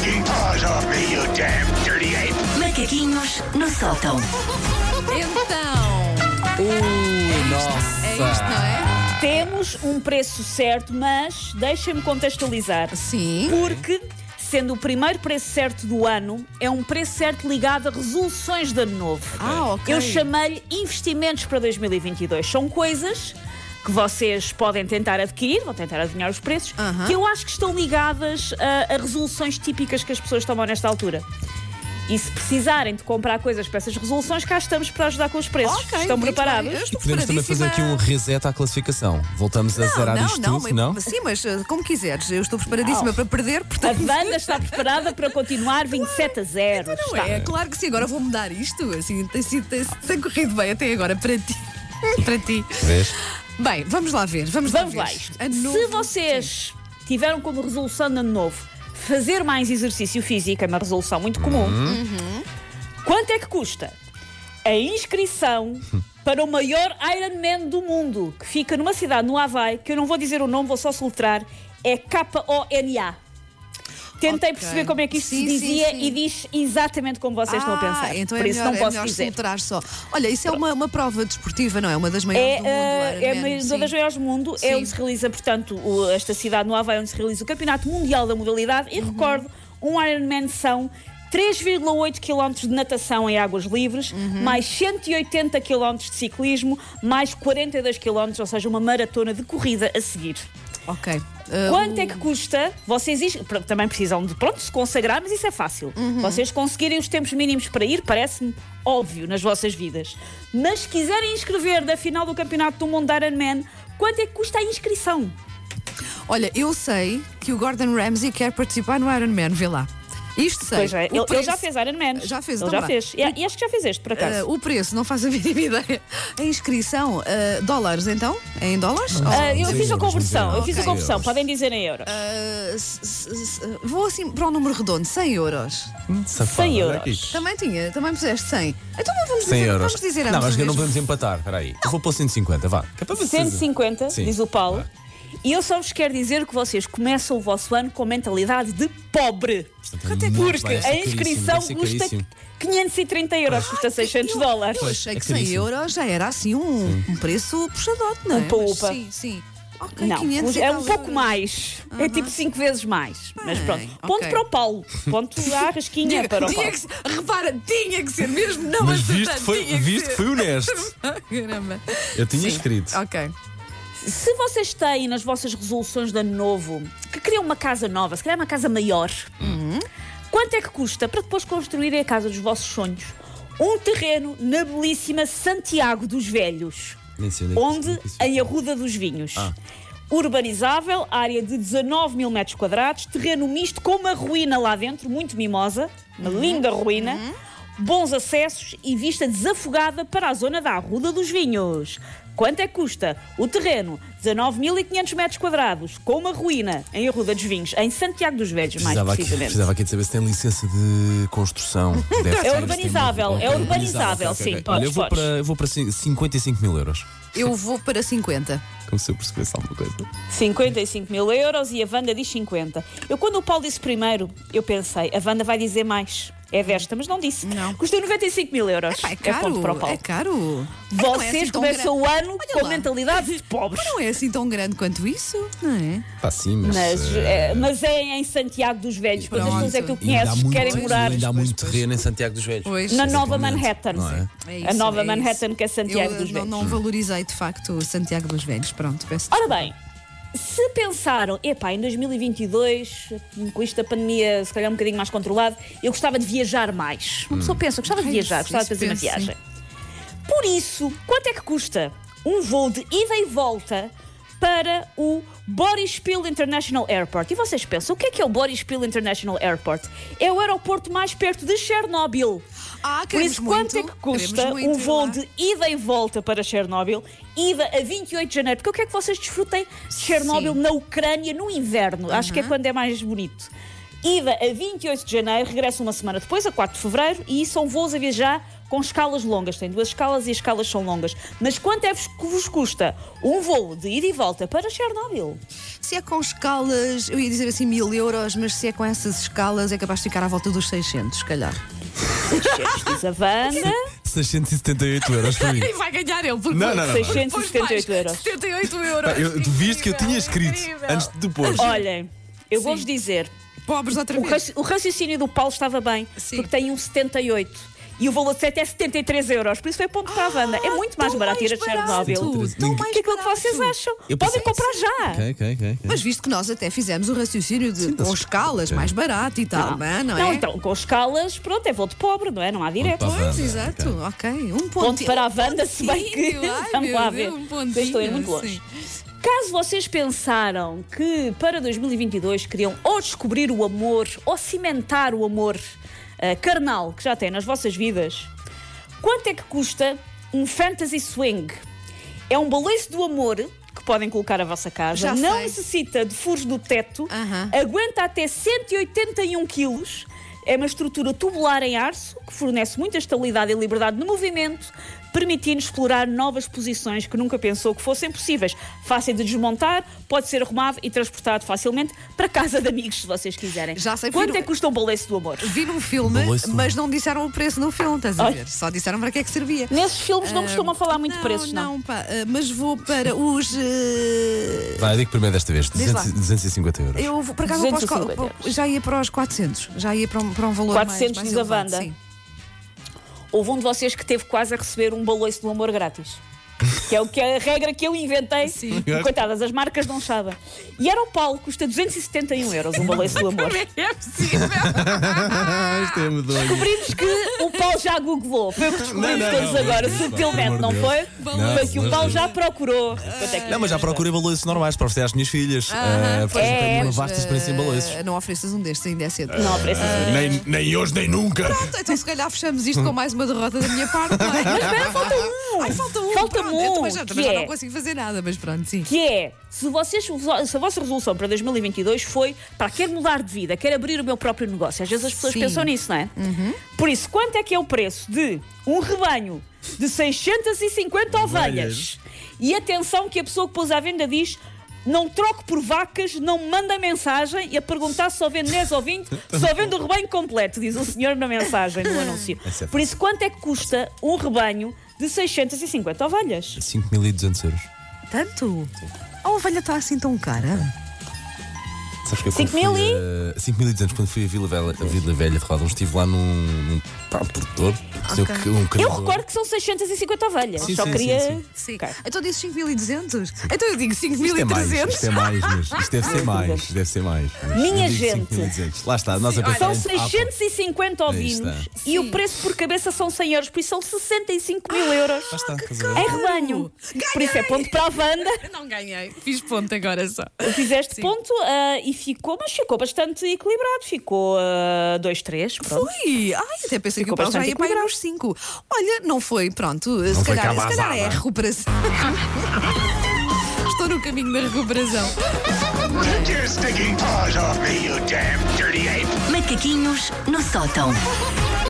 taking paws off me, you damn dirty ape! Macaquinhos no sótão. Então, Ui, nossa. é isto, não é? Temos um preço certo, mas deixem-me contextualizar. Sim. Porque, sendo o primeiro preço certo do ano, é um preço certo ligado a resoluções de ano novo. Ah, ok. Eu chamei-lhe investimentos para 2022. São coisas que vocês podem tentar adquirir, vão tentar adivinhar os preços, que eu acho que estão ligadas a, a resoluções típicas que as pessoas tomam nesta altura. E se precisarem de comprar coisas para essas resoluções, cá estamos para ajudar com os preços. Ok, Estão preparados? estou Podemos também fazer aqui um reset à classificação. Voltamos a zerar não, isto não, tudo, mas- não? Sim, mas uh, como quiseres. Eu estou preparadíssima Não. para perder, A portanto. Wanda está preparada para continuar 27 a 0. Não Está. é? Claro que sim, agora vou mudar isto. Assim, tem, sido- tem, tem corrido bem até agora para ti. para ti. Vês? Bem, vamos lá ver. Vamos, Vamos lá lá ver. isto. Ano Se vocês tiveram como resolução de ano novo fazer mais exercício físico, é uma resolução muito comum, Uhum. quanto é que custa a inscrição para o maior Ironman do mundo, que fica numa cidade no Havaí, que eu não vou dizer o nome, vou só soltar, é K-O-N-A. Tentei Ok. perceber como é que isto Sim, se sim, dizia sim. e diz exatamente como vocês estão a pensar. Ah, então é Por isso melhor, não é posso melhor dizer. só. Olha, isso é uma, uma prova desportiva, não é? Uma das maiores É, do mundo. eh, é uma sim. das maiores do mundo, Sim. é onde se realiza, portanto, o- esta cidade no Havaí, onde se realiza o Campeonato Mundial da Modalidade. Uhum. E recordo, um Ironman são 3,8 km de natação em águas livres, Uhum. mais 180 km de ciclismo, mais 42 km, ou seja, uma maratona de corrida a seguir. Ok. Quanto é que custa? Vocês também precisam de pronto se consagrar, mas isso é fácil. Uhum. Vocês conseguirem os tempos mínimos para ir, parece-me óbvio nas vossas vidas. Mas se quiserem inscrever da final do Campeonato do Mundo Ironman, quanto é que custa a inscrição? Olha, eu sei que o Gordon Ramsay quer participar no Ironman, vê lá. Isto sei. Pois é, O ele, ele preço- já fez Ironman. Já fez, ele então já fez. E, e acho que já fez este, por acaso. Uh, o preço, não faz a mínima ideia. A inscrição, uh, dólares então? É em dólares? Ah, eu Sim, fiz a conversão, eu fiz a conversão, podem dizer em euros. Uh, vou assim para um número redondo, 100 euros. Safado, 100 olha euros. Também tinha, também puseste 100. Então não vamos 100 dizer, euros. vamos dizer não, ambos mas o que não podemos empatar. Espera aí. Eu vou pôr 150, vá. Que é para ver se- 150, Sim. diz o Paulo. Vá. E eu só vos quero dizer que vocês começam o vosso ano com mentalidade de pobre. Portanto, é Porque bem, ser a inscrição custa caríssimo. 530 euros, custa 600 dólares. Eu achei é que 100 caríssimo. euros já era assim um, um preço puxadote, não é? Upa, Mas upa. Sim, sim. Ok, Não, 500 é um pouco euros. mais. É tipo 5 vezes mais. Mas pronto. Ponto ok. para o Paulo. Ponto à rasquinha Tinha, para o tinha Paulo. que ser, repara, tinha que ser mesmo, não Mas acertando, visto que foi, tinha que visto ser. que foi honesto. Caramba. Eu tinha Sim, escrito. Ok. Se vocês têm nas vossas resoluções de ano novo que queriam uma casa nova, se calhar uma casa maior, quanto é que custa para depois construírem a casa dos vossos sonhos? Um terreno na belíssima Santiago dos Velhos. Onde é Em Arruda dos Vinhos. Ah. Urbanizável, área de 19 mil metros quadrados, terreno misto com uma ruína lá dentro, muito mimosa, uma Uhum. linda ruína, bons acessos e vista desafogada para a zona da Arruda dos Vinhos. Quanto é que custa? O terreno, 19.500 metros quadrados, com uma ruína em Arruda dos Vinhos, em Santiago dos Velhos, mais Precisava aqui, precisamente. precisava aqui de saber se tem licença de construção. Deve ter, se tem urbanizável, é urbanizável, sim, ok. podes, Olha, eu vou, para, eu vou para cin- 55 mil euros. Eu vou para 50. Como se eu percebesse alguma coisa. 55 mil euros e a Wanda diz 50. Eu, quando o Paulo disse primeiro, eu pensei, a Wanda vai dizer mais. É desta, mas não disse. Não. Custa 95 mil euros. Pá, é ponto caro. para o. É caro. É não é Vocês assim começam o ano Olha com lá. mentalidade de pobres. Não é assim tão grande quanto isso, não é? Pá, sim, mas. Mas, é, mas é em Santiago dos Velhos. Quantas Pronto. pessoas é que tu conheces que muito, querem morar ainda há muito pois. terreno em Santiago dos Velhos. Pois. na Nova. Manhattan? Não é? É a isso, Nova é Manhattan, isso. que é Santiago eu, dos não, Velhos. não valorizei de facto Santiago dos Velhos. Pronto, peço Ora bem, se pensaram, epá, em 2022, com isto da pandemia se calhar um bocadinho mais controlado, eu gostava de viajar mais. Uma pessoa pensa, gostava de É viajar, gostava de fazer uma viagem. Por isso, quanto é que custa um voo de ida e volta para o Boryspil International Airport? E vocês pensam, o que é que é o Boryspil International Airport? É o aeroporto mais perto de Chernobyl. Ah, Por isso, quanto muito, é que custa um voo de ida e volta para Chernobyl, ida a 28 de janeiro? Porque eu quero que vocês desfrutem de Chernobyl Sim. na Ucrânia no inverno. Acho que é quando é mais bonito. Ida a 28 de janeiro, regressa uma semana depois, a 4 de fevereiro, e são voos a viajar com escalas longas. Tem duas escalas e as escalas são longas. Mas quanto é que vos custa um voo de ida e volta para Chernobyl? se é com escalas, eu ia dizer assim mil euros, mas se é com essas escalas é capaz de ficar à volta dos 600, se calhar. 600 diz a Wanda. 678 euros mim. E vai ganhar ele, porque Não, não, não. 678 euros. 78 euros. Pá, eu- tu viste que eu tinha escrito Incrível. antes de pôr. Olhem, eu vou-vos dizer, Pobres outra o, vez. raci- o raciocínio do Paulo estava bem, Sim. porque tem um 78. E o valor de 7 é 73 euros, por isso foi ponto para a Wanda. É muito mais barato ir a Ah, mais barato. Chernobyl. O que é aquilo que vocês acham? Eu Podem comprar já. Ok, ok, ok. Mas visto que nós até fizemos o raciocínio de com tá- escalas, mais barato e tal, não, não é? então, com escalas, pronto, é voo de pobre, não é? Não há direto. Pois, exato, ok. Um ponto, Ponto para a Wanda, se bem que. Ai, Vamos meu lá Deus, ver. Um pontinho, Eu estou a ir muito longe. sim. Caso vocês pensaram que para 2022 queriam ou descobrir o amor ou cimentar o amor eh, carnal que já têm nas vossas vidas, quanto é que custa um fantasy swing? É um baliço do amor que podem colocar a vossa casa, Já não sei. necessita de furos no teto, Aham. aguenta até 181 quilos. É uma estrutura tubular em arço que fornece muita estabilidade e liberdade no movimento, permitindo explorar novas posições que nunca pensou que fossem possíveis. Fácil de desmontar, pode ser arrumado e transportado facilmente para casa de amigos, se vocês quiserem. Já sei, Quanto é que custa um baleço do amor? Vi num filme, mas não disseram o preço no filme, estás a Ai. ver? Só disseram para que é que servia. Nesses filmes não costumam falar muito de não, preços, não. Não, pá, ah, mas vou para os. eh, Vai, eu digo primeiro desta vez. Diz lá. 200, 250 euros. Eu vou- por acaso vou para os, 250 co- euros. já ia para os 400, já ia para um, para um valor 400 mais, mais diz a elevado, Wanda. sim. Houve um de vocês que teve quase a receber um baloiço do amor grátis. Que é o que é a regra que eu inventei. Sim. E, Coitadas, as marcas não sabem. E era o Paulo, custa 271 euros um baloiço do amor. É possível? Ah, isto é medonho. Descobrimos que o Paulo já googlou. Foi o que descobrimos Não, não, todos não, agora, não, subtilmente, não foi? Não, foi que o de já procurou. Quanto é que Não, mas já procurei baloiços normais para oferecer às minhas filhas. Ah, portanto, É, tenho uma vasta experiência em baloiços. Ah, não ofereças um destes, ainda é cedo. Não oferece assim. Nem, nem hoje, nem nunca. Pronto, então se calhar fechamos isto com mais uma derrota da minha parte, não é? Mas espera, falta um. Ai, falta um. Falta um, Eu também já, também já é- não consigo fazer nada, mas pronto, sim. que é, se, vocês, se a vossa resolução para 2022 foi, para quero mudar de vida, quero abrir o meu próprio negócio. Às vezes as pessoas Sim. pensam nisso, não é? Por isso, quanto é que é o preço de um rebanho de 650 ovelhas? E atenção que a pessoa que pôs à venda diz... Não troco por vacas, não me manda mensagem e a perguntar se só vende 10 ou 20, só vende o rebanho completo, diz o senhor na mensagem, no anúncio. É Por isso, quanto é que custa um rebanho de 650 ovelhas? 5.200 euros. Tanto? A ovelha está assim tão cara? Sabes que eu Cinco quando mil fui e? a- 5 mil e 200 quando fui a Vila Velha, a Vila Velha de Rodão, estive lá num, num pá, um produtor. Ok. Um, um Eu criador. recordo que são 650 ovelhas. Sim, Só sim, queria. sim, sim. Ok. Então disse 5.200? Então eu digo Isto é mais, 5.300. isto é mais, mas isto deve ser mais, isto deve ser mais. Mas Minha eu digo gente. 5.200. Lá está, nós a pensar São em- 650 ovinos Aí está. e o preço por cabeça são 100 euros, por isso são 65 mil euros Lá está, estás a ver? em rebanho. Por isso é ponto para a Wanda. Não ganhei, fiz ponto agora só. Fizeste Sim. ponto ah, e ficou, mas ficou bastante equilibrado. Ficou 2-3. pronto. Fui! Ai, até pensei Ficou que o Paulo já ia para nos 5. Olha, não foi, pronto. se, foi calhar, se calhar é a recuperação. Estou no caminho da recuperação. Take your stinking paws off me, you damn dirty ape! Macaquinhos no sótão.